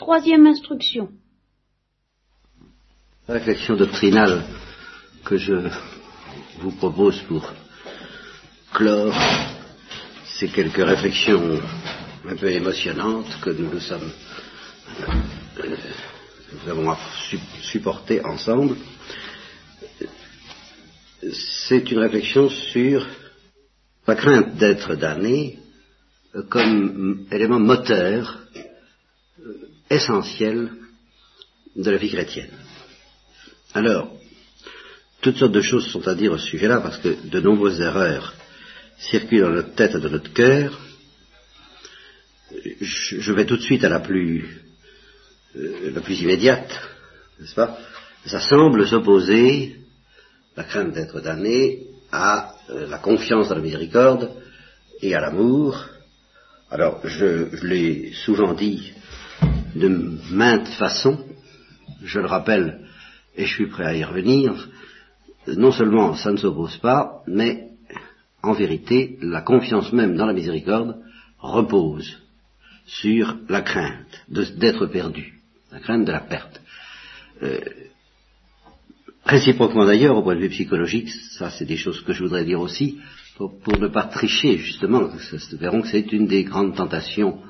Troisième instruction. La réflexion doctrinale que je vous propose pour clore, c'est quelques réflexions un peu émotionnantes que nous nous sommes euh, nous avons supportées ensemble. C'est une réflexion sur la crainte d'être damné comme élément moteur euh, essentiel de la vie chrétienne. Alors, toutes sortes de choses sont à dire au sujet-là parce que de nombreuses erreurs circulent dans notre tête et dans notre cœur. Je vais tout de suite à la plus, euh, la plus immédiate, n'est-ce pas? Ça semble s'opposer, la crainte d'être damné, à euh, la confiance dans la miséricorde et à l'amour. Alors, je l'ai souvent dit de maintes façons, je le rappelle, et je suis prêt à y revenir, non seulement ça ne s'oppose pas, mais en vérité, la confiance même dans la miséricorde repose sur la crainte d'être perdu, la crainte de la perte. Euh, réciproquement d'ailleurs, au point de vue psychologique, ça c'est des choses que je voudrais dire aussi, pour, ne pas tricher justement, verrons que c'est une des grandes tentations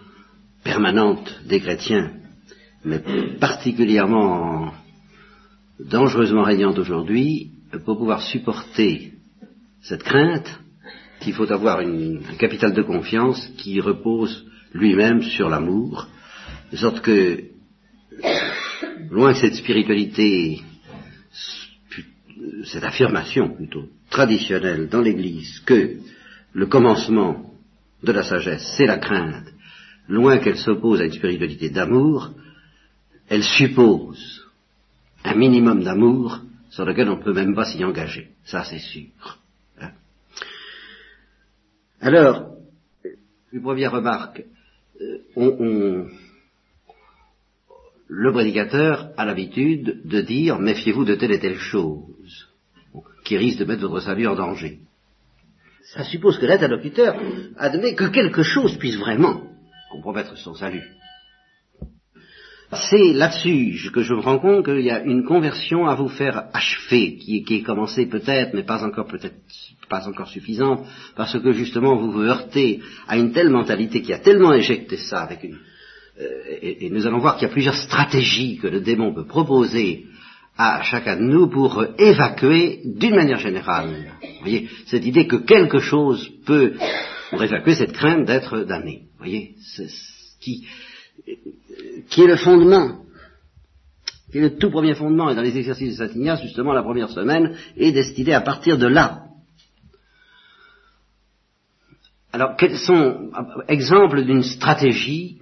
permanentes des chrétiens, mais particulièrement dangereusement régnante aujourd'hui, pour pouvoir supporter cette crainte, qu'il faut avoir un capital de confiance qui repose lui-même sur l'amour, de sorte que, loin de cette spiritualité, cette affirmation plutôt traditionnelle dans l'Église que le commencement de la sagesse, c'est la crainte, loin qu'elle s'oppose à une spiritualité d'amour, elle suppose un minimum d'amour sur lequel on ne peut même pas s'y engager. Ça, c'est sûr. Hein. Alors, une première remarque, euh, le prédicateur a l'habitude de dire méfiez-vous de telle et telle chose qui risque de mettre votre salut en danger. Ça suppose que l'interlocuteur admet que quelque chose puisse vraiment compromettre son salut. C'est là-dessus que je me rends compte qu'il y a une conversion à vous faire achever, qui, est commencée peut-être, mais pas encore peut-être pas encore suffisante, parce que justement vous vous heurtez à une telle mentalité qui a tellement éjecté ça avec une. Euh, et, et, nous allons voir qu'il y a plusieurs stratégies que le démon peut proposer à chacun de nous pour évacuer d'une manière générale. Vous voyez, cette idée que quelque chose peut pour évacuer cette crainte d'être damné. Vous voyez, ce qui qui est le fondement, qui est le tout premier fondement, et dans les exercices de Saint Ignace, justement, la première semaine est destinée à partir de là. Alors, quels sont exemples d'une stratégie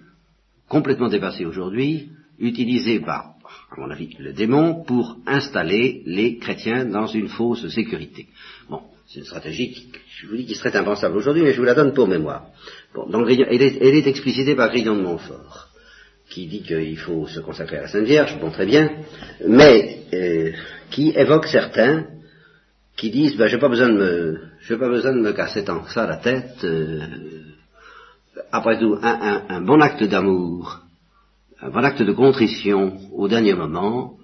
complètement dépassée aujourd'hui, utilisée par, à mon avis, le démon pour installer les chrétiens dans une fausse sécurité? Bon, c'est une stratégie qui, je vous dis, qui serait impensable aujourd'hui, mais je vous la donne pour mémoire. Bon, elle, est, elle est explicitée par Grillon de Montfort qui dit qu'il faut se consacrer à la Sainte Vierge, bon très bien, mais euh, qui évoque certains qui disent ben j'ai pas besoin de me j'ai pas besoin de me casser tant que ça la tête. Euh, après tout, un, bon acte d'amour, un bon acte de contrition au dernier moment,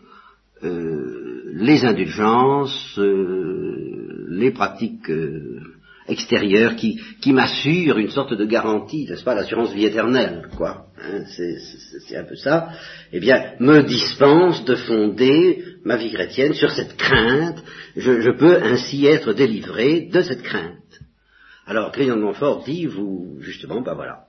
euh, les indulgences, les pratiques extérieur qui, qui m'assure une sorte de garantie, n'est-ce pas, l'assurance vie éternelle, quoi. Hein, c'est un peu ça. Eh bien, me dispense de fonder ma vie chrétienne sur cette crainte. Je, peux ainsi être délivré de cette crainte. Alors, Grillon de Montfort dit, vous, justement, ben voilà,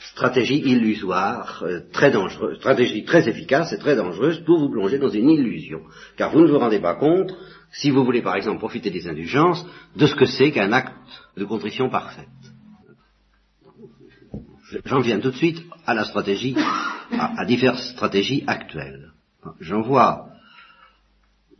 stratégie illusoire, euh, très dangereuse, stratégie très efficace et très dangereuse pour vous plonger dans une illusion. Car vous ne vous rendez pas compte si vous voulez par exemple profiter des indulgences, de ce que c'est qu'un acte de contrition parfaite. J'en viens tout de suite à la stratégie, à, diverses stratégies actuelles. J'en vois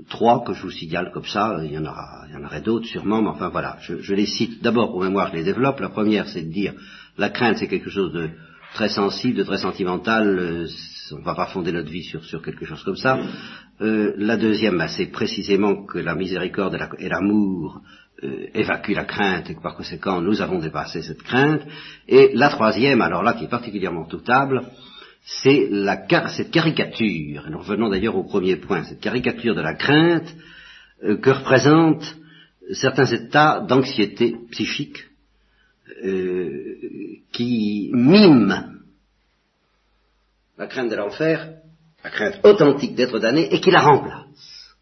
trois que je vous signale comme ça, il y en aura, il y en aurait d'autres sûrement, mais enfin voilà, je, je les cite d'abord pour mémoire, je les développe. La première, c'est de dire la crainte, c'est quelque chose de très sensible, de très sentimental, euh, on ne va pas fonder notre vie sur, sur quelque chose comme ça. Euh, la deuxième, bah, c'est précisément que la miséricorde et l'amour euh, évacuent la crainte et que par conséquent nous avons dépassé cette crainte. Et la troisième, alors là qui est particulièrement doutable, c'est cette caricature, et nous revenons d'ailleurs au premier point, cette caricature de la crainte euh, que représentent certains états d'anxiété psychique euh, qui miment la crainte de l'enfer, la crainte authentique d'être damné, et qui la remplace.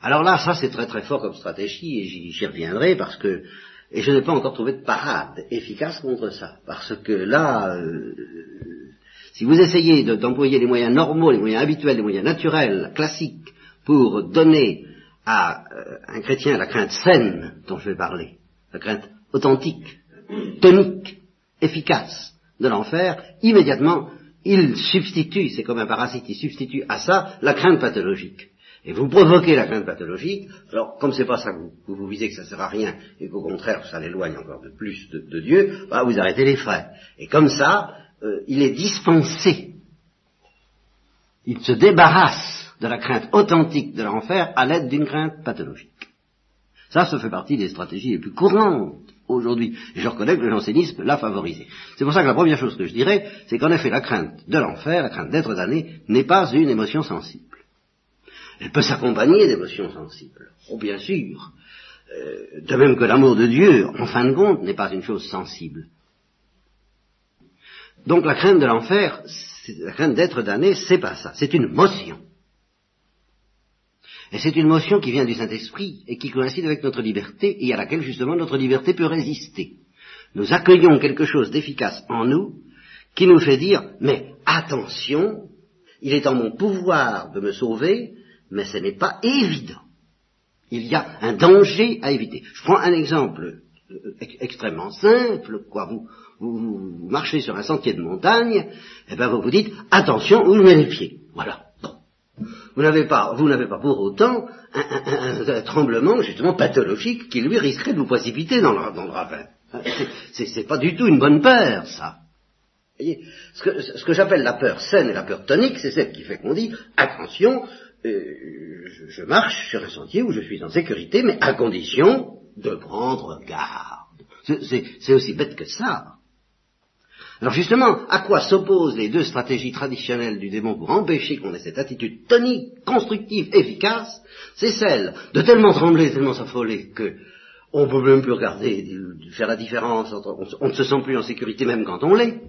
Alors là, ça c'est très très fort comme stratégie, et j'y reviendrai parce que, et je n'ai pas encore trouvé de parade efficace contre ça, parce que là, euh, si vous essayez d'employer les moyens normaux, les moyens habituels, les moyens naturels, classiques, pour donner à euh, un chrétien la crainte saine dont je vais parler, la crainte authentique, tonique, efficace de l'enfer, immédiatement, il substitue, c'est comme un parasite, il substitue à ça la crainte pathologique. Et vous provoquez la crainte pathologique, alors comme c'est pas ça que vous, visez que ça sert à rien, et qu'au contraire ça l'éloigne encore de plus de, Dieu, bah, vous arrêtez les frais. Et comme ça, euh, il est dispensé. Il se débarrasse de la crainte authentique de l'enfer à l'aide d'une crainte pathologique. Ça, ça fait partie des stratégies les plus courantes aujourd'hui. Et je reconnais que le jansénisme l'a favorisé. C'est pour ça que la première chose que je dirais, c'est qu'en effet, la crainte de l'enfer, la crainte d'être damné, n'est pas une émotion sensible. Elle peut s'accompagner d'émotions sensibles. Oh, bien sûr. Euh, de même que l'amour de Dieu, en fin de compte, n'est pas une chose sensible. Donc la crainte de l'enfer, la crainte d'être damné, c'est pas ça, c'est une motion. Et c'est une motion qui vient du Saint-Esprit et qui coïncide avec notre liberté et à laquelle justement notre liberté peut résister. Nous accueillons quelque chose d'efficace en nous qui nous fait dire, mais attention, il est en mon pouvoir de me sauver, mais ce n'est pas évident. Il y a un danger à éviter. Je prends un exemple euh, extrêmement simple, quoi. Vous, vous, marchez sur un sentier de montagne, eh ben vous vous dites attention où je mets les pieds. Voilà. Vous n'avez pas, vous n'avez pas pour autant un, tremblement justement pathologique qui lui risquerait de vous précipiter dans le, ravin. C'est pas du tout une bonne peur, ça. Voyez ce que, j'appelle la peur saine et la peur tonique, c'est celle qui fait qu'on dit attention, euh, je, marche sur un sentier où je suis en sécurité, mais à condition de prendre garde. C'est aussi bête que ça. Alors justement, à quoi s'opposent les deux stratégies traditionnelles du démon pour empêcher qu'on ait cette attitude tonique, constructive, efficace? C'est celle de tellement trembler, tellement s'affoler que on ne peut même plus regarder, faire la différence entre, on ne se sent plus en sécurité même quand on l'est.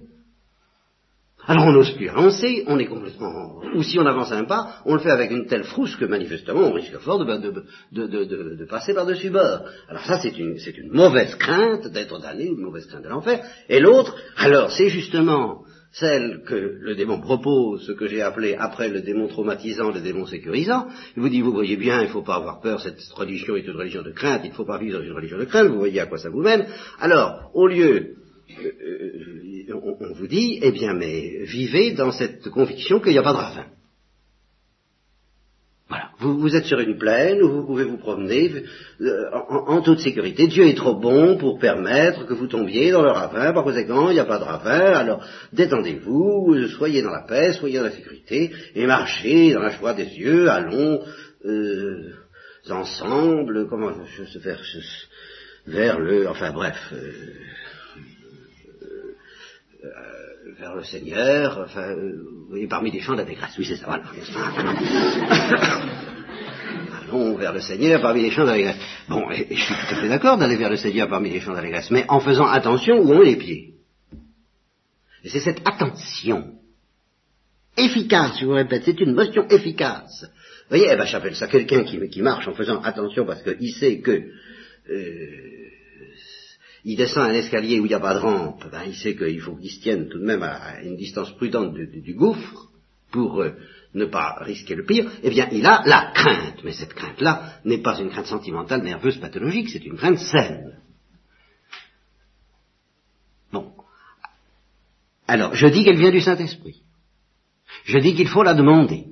Alors on n'ose plus avancer, on est complètement... Ou si on avance un pas, on le fait avec une telle frousse que manifestement on risque fort de, passer par-dessus bord. Alors ça c'est une, une mauvaise crainte d'être damné, une mauvaise crainte de l'enfer. Et l'autre, alors c'est justement celle que le démon propose, ce que j'ai appelé après le démon traumatisant, le démon sécurisant. Il vous dit, vous voyez bien, il ne faut pas avoir peur, cette religion est une religion de crainte, il ne faut pas vivre dans une religion de crainte, vous voyez à quoi ça vous mène. Alors, au lieu dit, eh bien, mais vivez dans cette conviction qu'il n'y a pas de ravin. Voilà, vous, êtes sur une plaine où vous pouvez vous promener euh, en, toute sécurité. Dieu est trop bon pour permettre que vous tombiez dans le ravin. Par conséquent, il n'y a pas de ravin. Alors, détendez-vous, soyez dans la paix, soyez dans la sécurité, et marchez dans la joie des yeux. Allons ensemble, comment je, je, vers, vers le, enfin bref. Euh, vers le Seigneur, enfin, euh, vous parmi les chants d'allégresse. Oui, c'est ça, voilà. Allons vers le Seigneur parmi les chants d'allégresse. Bon, et, je suis tout à fait d'accord d'aller vers le Seigneur parmi les chants d'allégresse, mais en faisant attention où ont les pieds. Et c'est cette attention efficace, je vous répète, c'est une motion efficace. Vous voyez, eh ben, j'appelle ça quelqu'un qui, qui, marche en faisant attention parce qu'il sait que euh, il descend un escalier où il n'y a pas de rampe, ben, il sait qu'il faut qu'il se tienne tout de même à une distance prudente du, gouffre pour euh, ne pas risquer le pire, eh bien il a la crainte. Mais cette crainte-là n'est pas une crainte sentimentale, nerveuse, pathologique, c'est une crainte saine. Bon. Alors, je dis qu'elle vient du Saint-Esprit. Je dis qu'il faut la demander.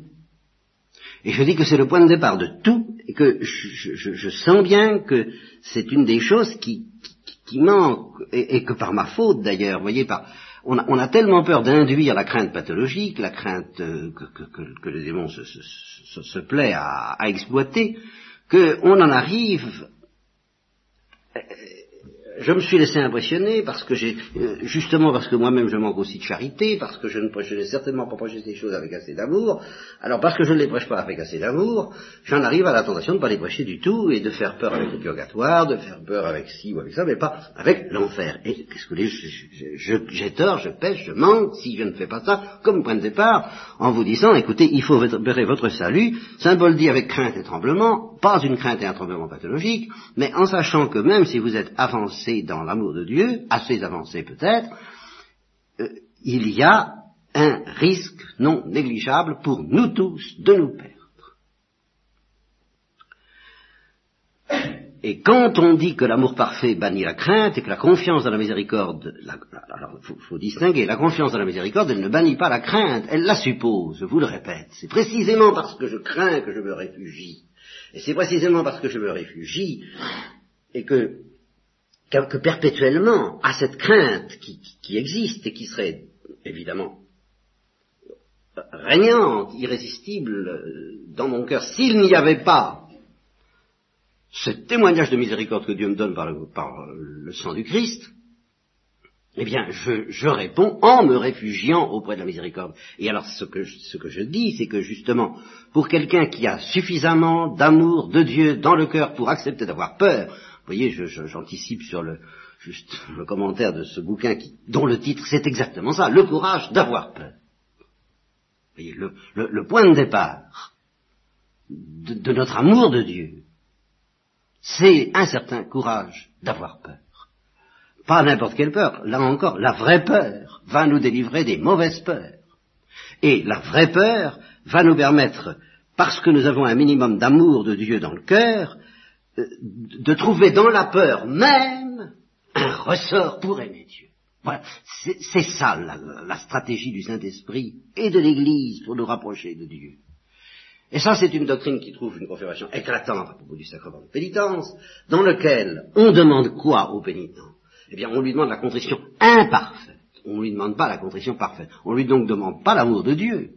Et je dis que c'est le point de départ de tout, et que je sens bien que c'est une des choses qui, qui manque, et, que par ma faute d'ailleurs, voyez, par, on a, tellement peur d'induire la crainte pathologique, la crainte euh, que, le démon se, plaît à, à exploiter, qu'on en arrive, je me suis laissé impressionner parce que j'ai, euh, justement parce que moi-même je manque aussi de charité, parce que je ne n'ai certainement pas prêché ces choses avec assez d'amour. Alors parce que je ne les prêche pas avec assez d'amour, j'en arrive à la tentation de ne pas les prêcher du tout et de faire peur avec le purgatoire, de faire peur avec ci ou avec ça, mais pas avec l'enfer. Et qu'est-ce que je, j'ai tort, je pêche, je manque si je ne fais pas ça comme point de départ, en vous disant, écoutez, il faut verrer votre salut, symbole dit avec crainte et tremblement, pas une crainte et un tremblement pathologique, mais en sachant que même si vous êtes avancé dans l'amour de Dieu, assez avancé peut-être, euh, il y a un risque non négligeable pour nous tous de nous perdre. Et quand on dit que l'amour parfait bannit la crainte et que la confiance dans la miséricorde, alors il faut, distinguer, la confiance dans la miséricorde, elle ne bannit pas la crainte, elle la suppose, je vous le répète. C'est précisément parce que je crains que je me réfugie. Et c'est précisément parce que je me réfugie et que, que, perpétuellement, à cette crainte qui, qui existe et qui serait évidemment régnante, irrésistible euh, dans mon cœur, s'il n'y avait pas ce témoignage de miséricorde que Dieu me donne par le, sang du Christ, eh bien, je, réponds en me réfugiant auprès de la miséricorde. Et alors, ce que, ce que je dis, c'est que justement, pour quelqu'un qui a suffisamment d'amour de Dieu dans le cœur pour accepter d'avoir peur, vous voyez, j'anticipe sur le, juste le commentaire de ce bouquin qui, dont le titre c'est exactement ça, le courage d'avoir peur. Vous voyez, le, point de départ de notre amour de Dieu, c'est un certain courage d'avoir peur. Pas n'importe quelle peur, là encore, la vraie peur va nous délivrer des mauvaises peurs. Et la vraie peur va nous permettre, parce que nous avons un minimum d'amour de Dieu dans le cœur, de trouver dans la peur même un ressort pour aimer Dieu. Voilà, c'est ça la stratégie du Saint-Esprit et de l'Église pour nous rapprocher de Dieu. Et ça, c'est une doctrine qui trouve une confirmation éclatante à propos du sacrement de pénitence, dans lequel on demande quoi au pénitent? Eh bien, on lui demande la contrition imparfaite. On ne lui demande pas la contrition parfaite. On lui donc demande pas l'amour de Dieu.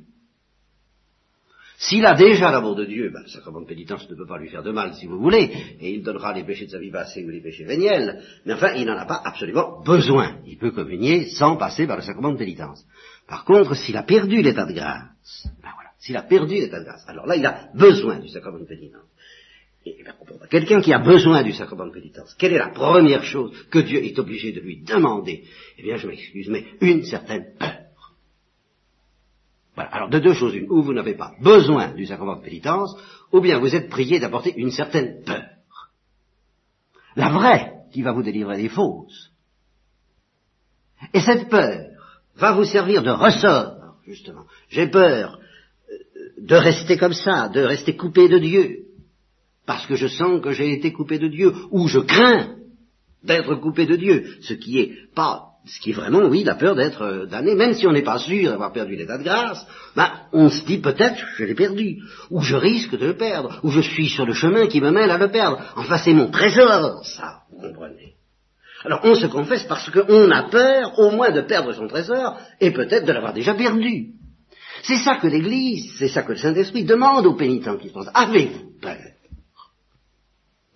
S'il a déjà l'amour de Dieu, ben, le sacrement de pénitence ne peut pas lui faire de mal, si vous voulez, et il donnera les péchés de sa vie passée ou les péchés véniels, mais enfin, il n'en a pas absolument besoin. Il peut communier sans passer par le sacrement de pénitence. Par contre, s'il a perdu l'état de grâce, ben voilà, s'il a perdu l'état de grâce, alors là, il a besoin du sacrement de pénitence. Et quelqu'un qui a besoin du sacrement de pénitence, quelle est la première chose que Dieu est obligé de lui demander? Eh bien, je m'excuse, mais une certaine peur. Voilà. Alors, de deux choses une, ou vous n'avez pas besoin du sacrement de pénitence, ou bien vous êtes prié d'apporter une certaine peur. La vraie, qui va vous délivrer des fausses. Et cette peur va vous servir de ressort, justement. J'ai peur de rester comme ça, de rester coupé de Dieu, parce que je sens que j'ai été coupé de Dieu, ou je crains d'être coupé de Dieu, ce qui est pas, ce qui est vraiment, oui, la peur d'être euh, damné, même si on n'est pas sûr d'avoir perdu l'état de grâce, ben, on se dit peut-être, je l'ai perdu, ou je risque de le perdre, ou je suis sur le chemin qui me mène à le perdre. Enfin, c'est mon trésor, ça, vous comprenez. Alors on se confesse parce qu'on a peur au moins de perdre son trésor, et peut-être de l'avoir déjà perdu. C'est ça que l'Église, c'est ça que le Saint-Esprit demande aux pénitents qui se pensent. Avez-vous peur?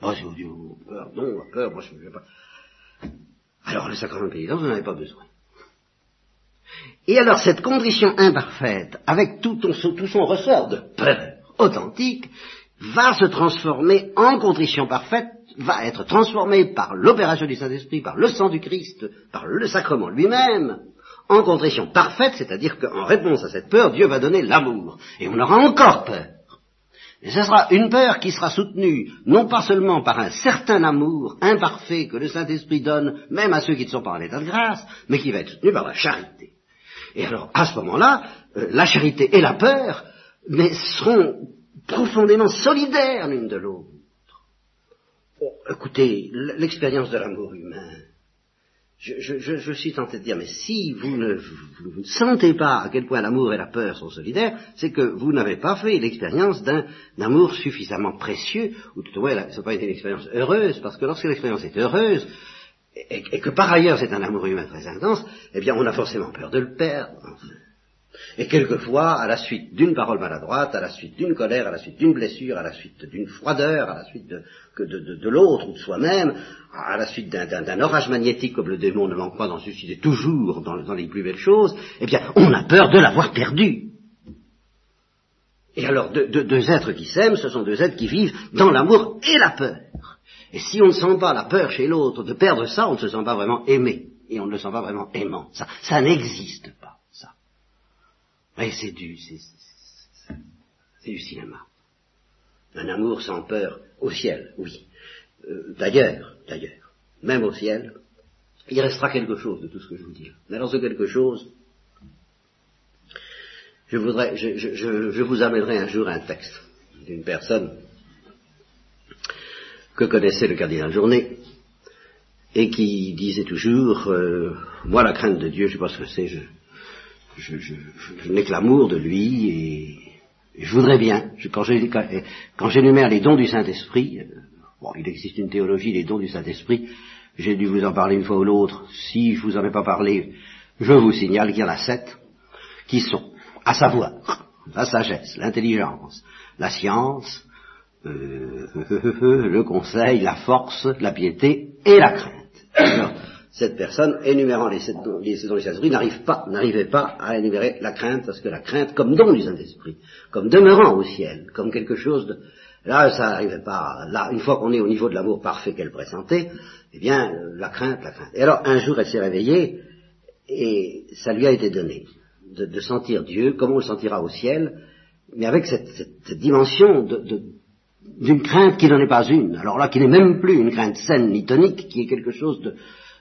Moi, vous dis, peur, non, peur, moi je ne pas. Alors le sacrement de pénitence, vous n'en avez pas besoin. Et alors cette condition imparfaite, avec tout, tout son ressort de peur authentique, va se transformer en contrition parfaite, va être transformée par l'opération du Saint-Esprit, par le sang du Christ, par le sacrement lui-même, en contrition parfaite, c'est-à-dire qu'en réponse à cette peur, Dieu va donner l'amour. Et on aura encore peur. Et ce sera une peur qui sera soutenue non pas seulement par un certain amour imparfait que le Saint-Esprit donne même à ceux qui ne sont pas en état de grâce, mais qui va être soutenue par la charité. Et alors, à ce moment-là, euh, la charité et la peur seront profondément solidaires l'une de l'autre. Écoutez, l'expérience de l'amour humain, je, suis tenté de dire, mais si vous ne, vous, sentez pas à quel point l'amour et la peur sont solidaires, c'est que vous n'avez pas fait l'expérience d'un amour suffisamment précieux, ou tout au moins, ça n'a pas une expérience heureuse, parce que lorsque l'expérience est heureuse, et, que par ailleurs c'est un amour humain très intense, eh bien on a forcément peur de le perdre. Et quelquefois, à la suite d'une parole maladroite, à la suite d'une colère, à la suite d'une blessure, à la suite d'une froideur, à la suite de, l'autre ou de soi-même, à la suite d'un orage magnétique comme le démon ne manque pas d'en susciter toujours dans, les plus belles choses, eh bien, on a peur de l'avoir perdu. Et alors, deux, êtres qui s'aiment, ce sont deux êtres qui vivent dans l'amour et la peur. Et si on ne sent pas la peur chez l'autre de perdre ça, on ne se sent pas vraiment aimé. Et on ne le sent pas vraiment aimant. Ça, ça n'existe. Mais c'est du, c'est du cinéma. Un amour sans peur au ciel, oui. Euh, d'ailleurs, d'ailleurs, même au ciel, il restera quelque chose de tout ce que je vous dis. Mais alors ce quelque chose, je voudrais, je, je, je, vous amènerai un jour un texte d'une personne que connaissait le cardinal Journet et qui disait toujours, euh, moi la crainte de Dieu, je sais pas ce que c'est, je, je, je n'ai que l'amour de lui et, je voudrais bien, quand j'énumère les dons du Saint-Esprit, euh, bon, il existe une théologie des dons du Saint-Esprit, j'ai dû vous en parler une fois ou l'autre, si je vous en ai pas parlé, je vous signale qu'il y en a sept qui sont à savoir la sagesse, l'intelligence, la science, euh, le conseil, la force, la piété et la crainte. Cette personne, énumérant les sept dons, les du Saint-Esprit, n'arrive pas, n'arrivait pas à énumérer la crainte, parce que la crainte, comme don du Saint-Esprit, comme demeurant au ciel, comme quelque chose de... Là, ça n'arrivait pas. Là, une fois qu'on est au niveau de l'amour parfait qu'elle pressentait, eh bien, la crainte, la crainte. Et alors, un jour, elle s'est réveillée, et ça lui a été donné de, sentir Dieu, comme on le sentira au ciel, mais avec cette, dimension d'une crainte qui n'en est pas une. Alors là, qui n'est même plus une crainte saine ni tonique, qui est quelque chose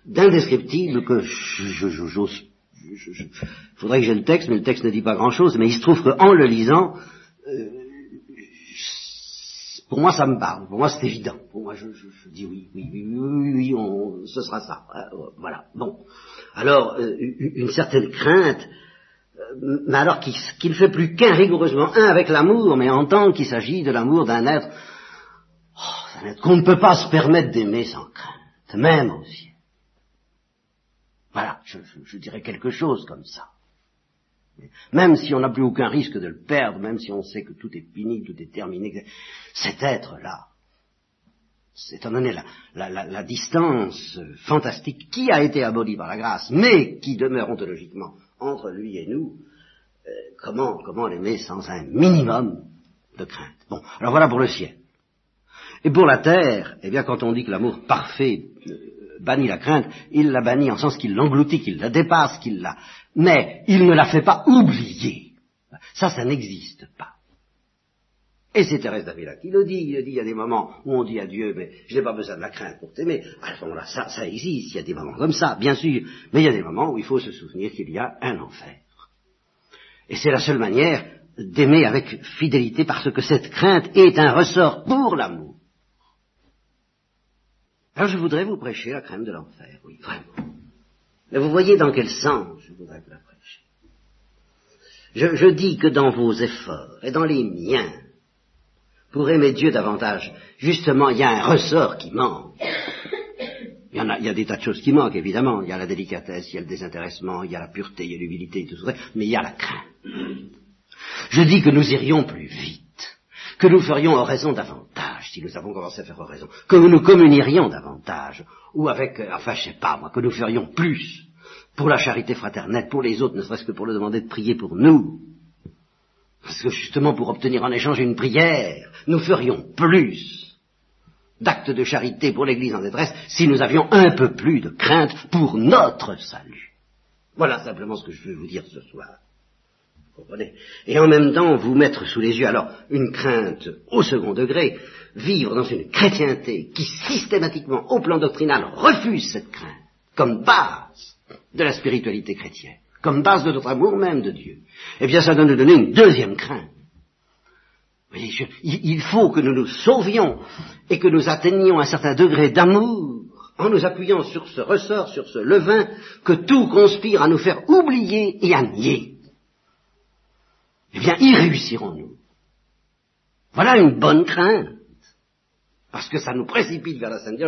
d'indescriptible que j'ose. Il faudrait que j'ai le texte, mais le texte ne dit pas grand-chose. Mais il se trouve qu'en le lisant, euh, pour moi, ça me parle. Pour moi, c'est évident. Pour moi, je, dis oui, oui, oui, oui, oui, on, ce sera ça. Euh, voilà. Bon. Alors, euh, une certaine crainte mais alors qu'il ne fait plus qu'un rigoureusement un avec l'amour, mais en tant qu'il s'agit de l'amour d'un être, oh, être qu'on ne peut pas se permettre d'aimer sans crainte, même aussi. Voilà, je, dirais quelque chose comme ça. Même si on n'a plus aucun risque de le perdre, même si on sait que tout est fini, tout est terminé, cet être-là, étant donné la, la, distance fantastique qui a été abolie par la grâce, mais qui demeure ontologiquement entre lui et nous, euh, comment, comment l'aimer sans un minimum de crainte Bon, alors voilà pour le ciel. Et pour la terre, eh bien, quand on dit que l'amour parfait euh, bannit la crainte, il la bannit en sens qu'il l'engloutit, qu'il la dépasse, qu'il la... Mais il ne la fait pas oublier. Ça, ça n'existe pas. Et c'est Thérèse d'Avila qui le dit, il dit, il y a des moments où on dit à Dieu, mais je n'ai pas besoin de la crainte pour t'aimer. À ce moment-là, ça, ça existe, il y a des moments comme ça, bien sûr, mais il y a des moments où il faut se souvenir qu'il y a un enfer. Et c'est la seule manière d'aimer avec fidélité parce que cette crainte est un ressort pour l'amour. Alors je voudrais vous prêcher la crainte de l'enfer, oui, vraiment. Mais vous voyez dans quel sens je voudrais vous la prêcher. Je, je dis que dans vos efforts et dans les miens, pour aimer Dieu davantage. Justement, il y a un ressort qui manque. Il y, en a, il y a des tas de choses qui manquent, évidemment. Il y a la délicatesse, il y a le désintéressement, il y a la pureté, il y a l'humilité, tout ça, mais il y a la crainte. Je dis que nous irions plus vite, que nous ferions oraison davantage, si nous avons commencé à faire oraison, que nous communierions davantage, ou avec, euh, enfin je sais pas moi, que nous ferions plus pour la charité fraternelle, pour les autres, ne serait-ce que pour le demander de prier pour nous, parce que justement, pour obtenir en échange une prière, nous ferions plus d'actes de charité pour l'Église en détresse si nous avions un peu plus de crainte pour notre salut. Voilà simplement ce que je veux vous dire ce soir. Et en même temps, vous mettre sous les yeux, alors, une crainte au second degré, vivre dans une chrétienté qui systématiquement, au plan doctrinal, refuse cette crainte comme base de la spiritualité chrétienne comme base de notre amour même de Dieu, eh bien ça doit nous donner une deuxième crainte. il faut que nous nous sauvions et que nous atteignions un certain degré d'amour en nous appuyant sur ce ressort, sur ce levain, que tout conspire à nous faire oublier et à nier. Eh bien, y réussirons-nous. Voilà une bonne crainte. Parce que ça nous précipite vers la Sainte.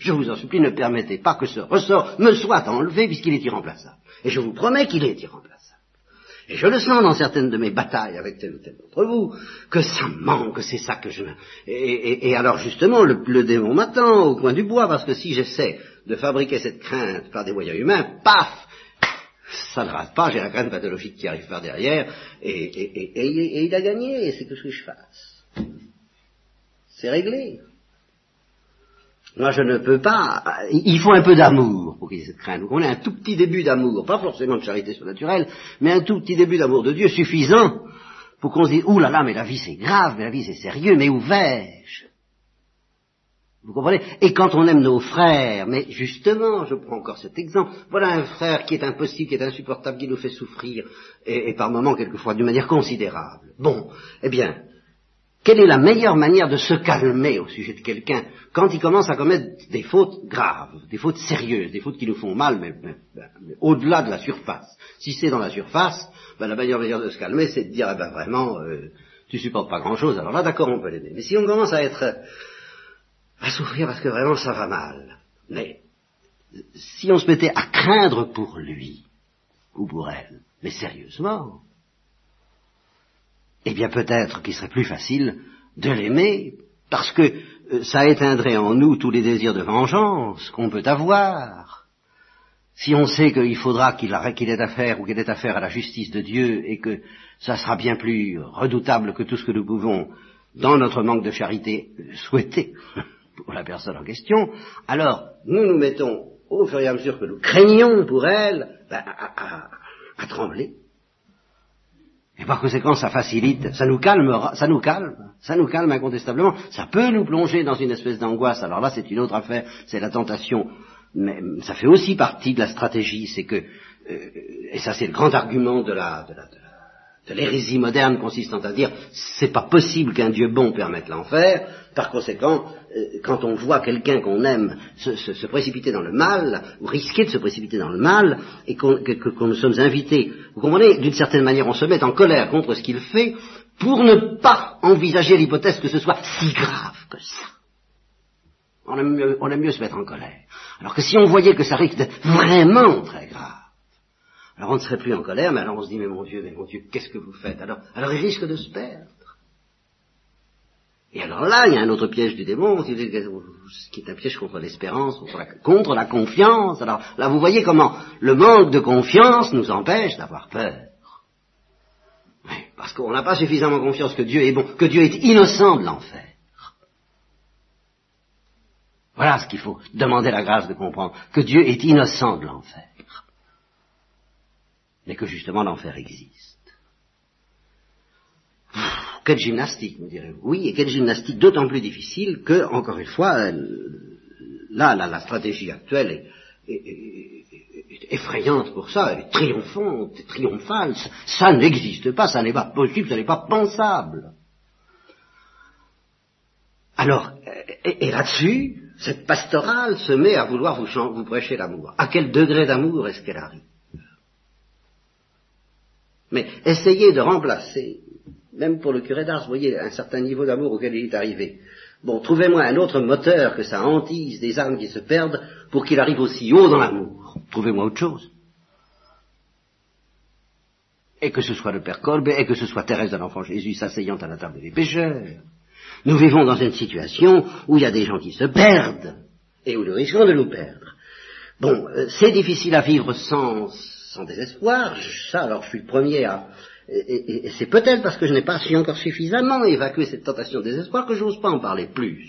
Je vous en supplie, ne permettez pas que ce ressort me soit enlevé puisqu'il est irremplaçable. Et je vous promets qu'il est irremplaçable. Et je le sens dans certaines de mes batailles avec tel ou tel d'entre vous, que ça manque, que c'est ça que je... Et, et, alors justement, le, le démon m'attend au coin du bois, parce que si j'essaie de fabriquer cette crainte par des moyens humains, paf ça ne rate pas, j'ai la crainte pathologique qui arrive par derrière, et, il a gagné, c'est que ce que je fasse. C'est réglé. Moi, je ne peux pas. Il faut un peu d'amour pour qu'il y ait cette crainte. On a un tout petit début d'amour, pas forcément de charité surnaturelle, mais un tout petit début d'amour de Dieu suffisant pour qu'on se dise Ouh là là, mais la vie c'est grave, mais la vie c'est sérieux, mais où vais-je? Vous comprenez? Et quand on aime nos frères, mais justement, je prends encore cet exemple, voilà un frère qui est impossible, qui est insupportable, qui nous fait souffrir, et, par moments, quelquefois, d'une manière considérable. Bon, eh bien, quelle est la meilleure manière de se calmer au sujet de quelqu'un quand il commence à commettre des fautes graves, des fautes sérieuses, des fautes qui nous font mal, mais, au-delà de la surface? Si c'est dans la surface, ben, la meilleure manière de se calmer, c'est de dire, eh ben, vraiment, euh, tu supportes pas grand-chose, alors là, d'accord, on peut l'aider. Mais si on commence à être, à souffrir parce que vraiment ça va mal, mais si on se mettait à craindre pour lui, ou pour elle, mais sérieusement, eh bien peut-être qu'il serait plus facile de l'aimer, parce que euh, ça éteindrait en nous tous les désirs de vengeance qu'on peut avoir. Si on sait qu'il faudra qu'il ait affaire ou qu'il ait affaire à la justice de Dieu et que ça sera bien plus redoutable que tout ce que nous pouvons, dans notre manque de charité, souhaiter pour la personne en question, alors nous nous mettons, au fur et à mesure que nous craignons pour elle, ben, à trembler et par conséquent, ça facilite, ça nous calmera, ça nous calme, ça nous calme incontestablement. Ça peut nous plonger dans une espèce d'angoisse. Alors là, c'est une autre affaire, c'est la tentation. Mais ça fait aussi partie de la stratégie, c'est que, euh, et ça c'est le grand argument de la, de la, de l'hérésie moderne consistant à dire c'est pas possible qu'un Dieu bon permette l'enfer. Par conséquent, quand on voit quelqu'un qu'on aime se, précipiter dans le mal, ou risquer de se précipiter dans le mal, et qu'on, que, nous sommes invités, vous comprenez, d'une certaine manière, on se met en colère contre ce qu'il fait pour ne pas envisager l'hypothèse que ce soit si grave que ça. On aime, mieux, on aime mieux se mettre en colère. Alors que si on voyait que ça risque d'être vraiment très grave, alors on ne serait plus en colère, mais alors on se dit, mais mon Dieu, mais mon Dieu, qu'est-ce que vous faites? Alors Alors il risque de se perdre. Et alors là, il y a un autre piège du démon, qui est un piège contre l'espérance, contre la, confiance. Alors là, vous voyez comment le manque de confiance nous empêche d'avoir peur. parce qu'on n'a pas suffisamment confiance que Dieu est bon, que Dieu est innocent de l'enfer. Voilà ce qu'il faut demander la grâce de comprendre, que Dieu est innocent de l'enfer mais que justement l'enfer existe. Quelle gymnastique, me direz-vous? Oui, et quelle gymnastique d'autant plus difficile que, encore une fois, là, la stratégie actuelle est, effrayante pour ça, elle est triomphante, triomphale. Ça, n'existe pas, ça n'est pas possible, ça n'est pas pensable. Alors, et, là-dessus, cette pastorale se met à vouloir vous, vous prêcher l'amour. À quel degré d'amour est-ce qu'elle arrive? Mais essayez de remplacer, même pour le curé d'Ars, vous voyez, un certain niveau d'amour auquel il est arrivé. Bon, trouvez-moi un autre moteur que ça hantise des âmes qui se perdent pour qu'il arrive aussi haut dans l'amour. Trouvez-moi autre chose. Et que ce soit le Père Colbe, et que ce soit Thérèse de l'Enfant Jésus s'asseyant à la table des pécheurs. Nous vivons dans une situation où il y a des gens qui se perdent, et où nous risquons de nous perdre. Bon, euh, c'est difficile à vivre sans, sans désespoir, ça alors je suis le premier à... Et, c'est peut-être parce que je n'ai pas su encore suffisamment évacuer cette tentation de désespoir que je n'ose pas en parler plus.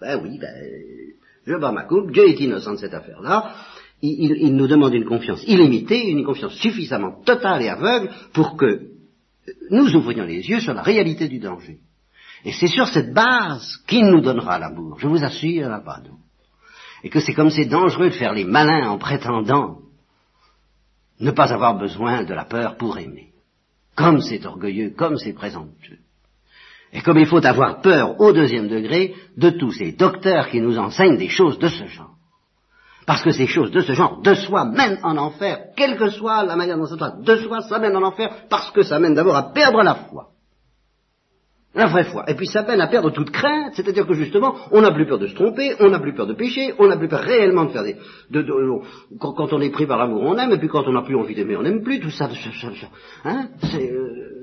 Ben oui, ben, je bats ma coupe, Dieu est innocent de cette affaire-là, il, il, nous demande une confiance illimitée, une confiance suffisamment totale et aveugle pour que nous ouvrions les yeux sur la réalité du danger. Et c'est sur cette base qu'il nous donnera l'amour. Je vous assure, il n'y en a pas d'autre. Et que c'est comme c'est dangereux de faire les malins en prétendant ne pas avoir besoin de la peur pour aimer. Comme c'est orgueilleux, comme c'est présomptueux. Et comme il faut avoir peur au deuxième degré de tous ces docteurs qui nous enseignent des choses de ce genre. Parce que ces choses de ce genre, de soi, mènent en enfer, quelle que soit la manière dont ça doit, de soi, ça mène en enfer, parce que ça mène d'abord à perdre la foi. La vraie foi. Et puis ça peine à perdre toute crainte, c'est-à-dire que justement, on n'a plus peur de se tromper, on n'a plus peur de pécher, on n'a plus peur réellement de faire des... De, quand, on est pris par l'amour, on aime, et puis quand on n'a plus envie d'aimer, on n'aime plus, tout ça... hein, c'est... Euh,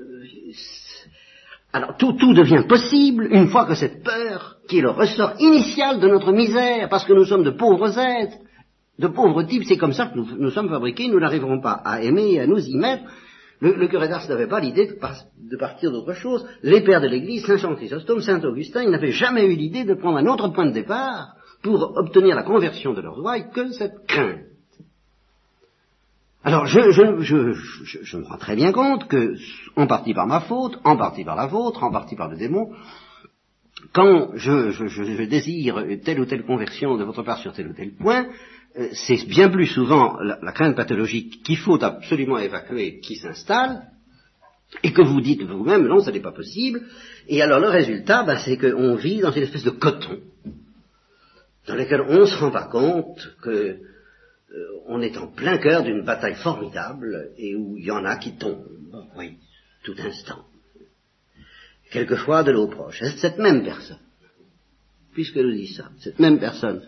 alors tout, tout devient possible une fois que cette peur, qui est le ressort initial de notre misère, parce que nous sommes de pauvres êtres, de pauvres types, c'est comme ça que nous, nous sommes fabriqués, nous n'arriverons pas à aimer et à nous y mettre. Le, le curé d'Ars n'avait pas l'idée de, partir d'autre chose. Les pères de l'Église, Saint Jean Chrysostome, Saint Augustin, ils n'avaient jamais eu l'idée de prendre un autre point de départ pour obtenir la conversion de leurs ouailles que cette crainte. Alors, je, me rends très bien compte que, en partie par ma faute, en partie par la vôtre, en partie par le démon, quand je, désire telle ou telle conversion de votre part sur tel ou tel point, c'est bien plus souvent la, crainte pathologique qu'il faut absolument évacuer qui s'installe, et que vous dites vous-même, non, ça n'est pas possible, et alors le résultat, bah, c'est qu'on vit dans une espèce de coton, dans lequel on ne se rend pas compte que euh, on est en plein cœur d'une bataille formidable et où il y en a qui tombent, oui, tout instant. Quelquefois de l'eau proche. Cette même personne, puisque nous dit ça, cette même personne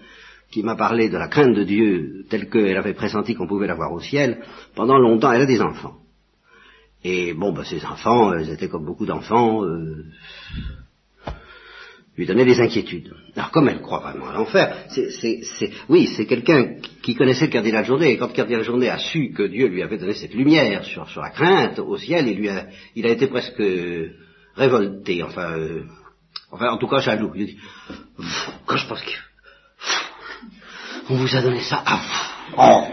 qui m'a parlé de la crainte de Dieu telle qu'elle avait pressenti qu'on pouvait la voir au ciel, pendant longtemps elle a des enfants. Et bon, bah, ces enfants, ils étaient comme beaucoup d'enfants, euh, lui donnait des inquiétudes. Alors comme elle croit vraiment à l'enfer, c'est, oui, c'est quelqu'un qui connaissait le cardinal Journet, et quand le cardinal Journet a su que Dieu lui avait donné cette lumière sur, sur la crainte au ciel, il, lui a, il a été presque révolté, enfin, euh, enfin en tout cas jaloux. Il dit, quand je pense qu'on vous a donné ça, ah, oh,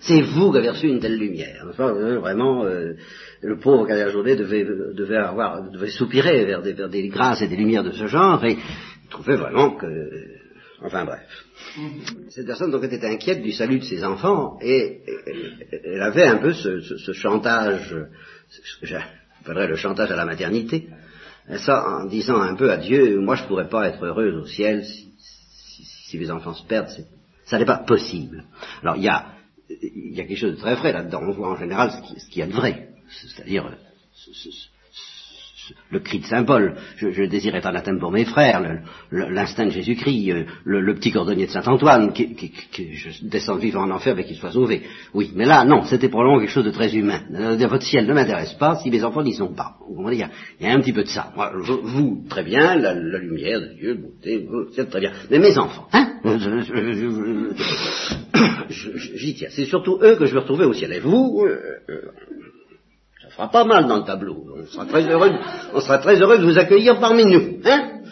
c'est vous qui avez reçu une telle lumière. Enfin, euh, vraiment, euh, le pauvre Cardinal Journet devait, devait, avoir, devait soupirer vers des, vers des grâces et des lumières de ce genre, et il trouvait vraiment que... Enfin bref. Cette personne donc était inquiète du salut de ses enfants, et, elle avait un peu ce, ce, chantage, ce que j'appellerais le chantage à la maternité, ça en disant un peu à Dieu, moi je pourrais pas être heureuse au ciel si, si, si mes enfants se perdent, ça n'est pas possible. Alors il y a, quelque chose de très vrai là-dedans, on voit en général ce qu'il y a de vrai c'est-à-dire le cri de Saint Paul, je, je désire être anathème pour mes frères, l'instinct de Jésus-Christ, euh, le, petit cordonnier de Saint Antoine, qui, qui, qui je descends vivant en enfer mais qu'il soit sauvé. Oui, mais là, non, c'était probablement quelque chose de très humain. Euh, votre ciel ne m'intéresse pas si mes enfants n'y sont pas. Il y, a, il y a un petit peu de ça. Moi, vous, très bien, la, lumière de Dieu, beauté, c'est très bien. Mais mes enfants, hein J'y tiens. C'est surtout eux que je veux retrouver au ciel. Et vous, euh, fera pas mal dans le tableau. On sera très heureux, on sera très heureux de vous accueillir parmi nous. Hein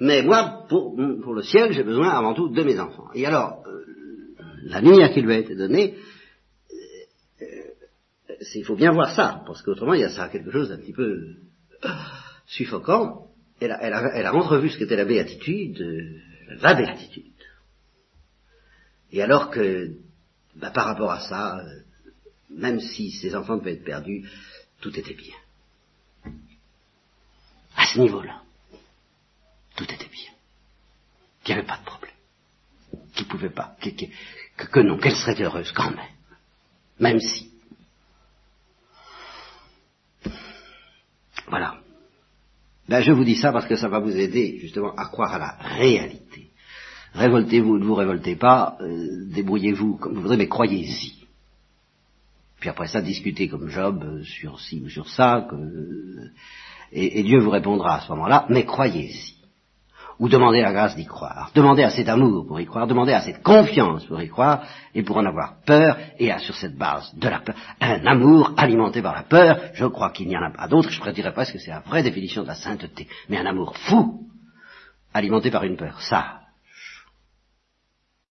Mais moi, pour, le ciel, j'ai besoin avant tout de mes enfants. Et alors, euh, la lumière qui lui a été donnée, euh, il faut bien voir ça, parce qu'autrement, il y a ça quelque chose d'un petit peu euh, suffocant. Elle a entrevu ce qu'était la béatitude, la béatitude. Et alors que, bah, par rapport à ça, même si ses enfants devaient être perdus, tout était bien. À ce niveau-là, tout était bien. Qu'il n'y avait pas de problème. Qu'il ne pouvait pas. Que, non, qu'elle serait heureuse quand même. Même si. Voilà. Ben, je vous dis ça parce que ça va vous aider justement à croire à la réalité. Révoltez-vous ou ne vous révoltez pas, euh, débrouillez-vous comme vous voudrez, mais croyez-y. Puis après ça, discuter comme Job euh, sur ci ou sur ça, et, Dieu vous répondra à ce moment-là, mais croyez-y. Ou demandez la grâce d'y croire. Demandez à cet amour pour y croire, demandez à cette confiance pour y croire, et pour en avoir peur, et à, sur cette base de la peur, un amour alimenté par la peur, je crois qu'il n'y en a pas d'autre, je prédirais presque que c'est la vraie définition de la sainteté, mais un amour fou, alimenté par une peur, ça,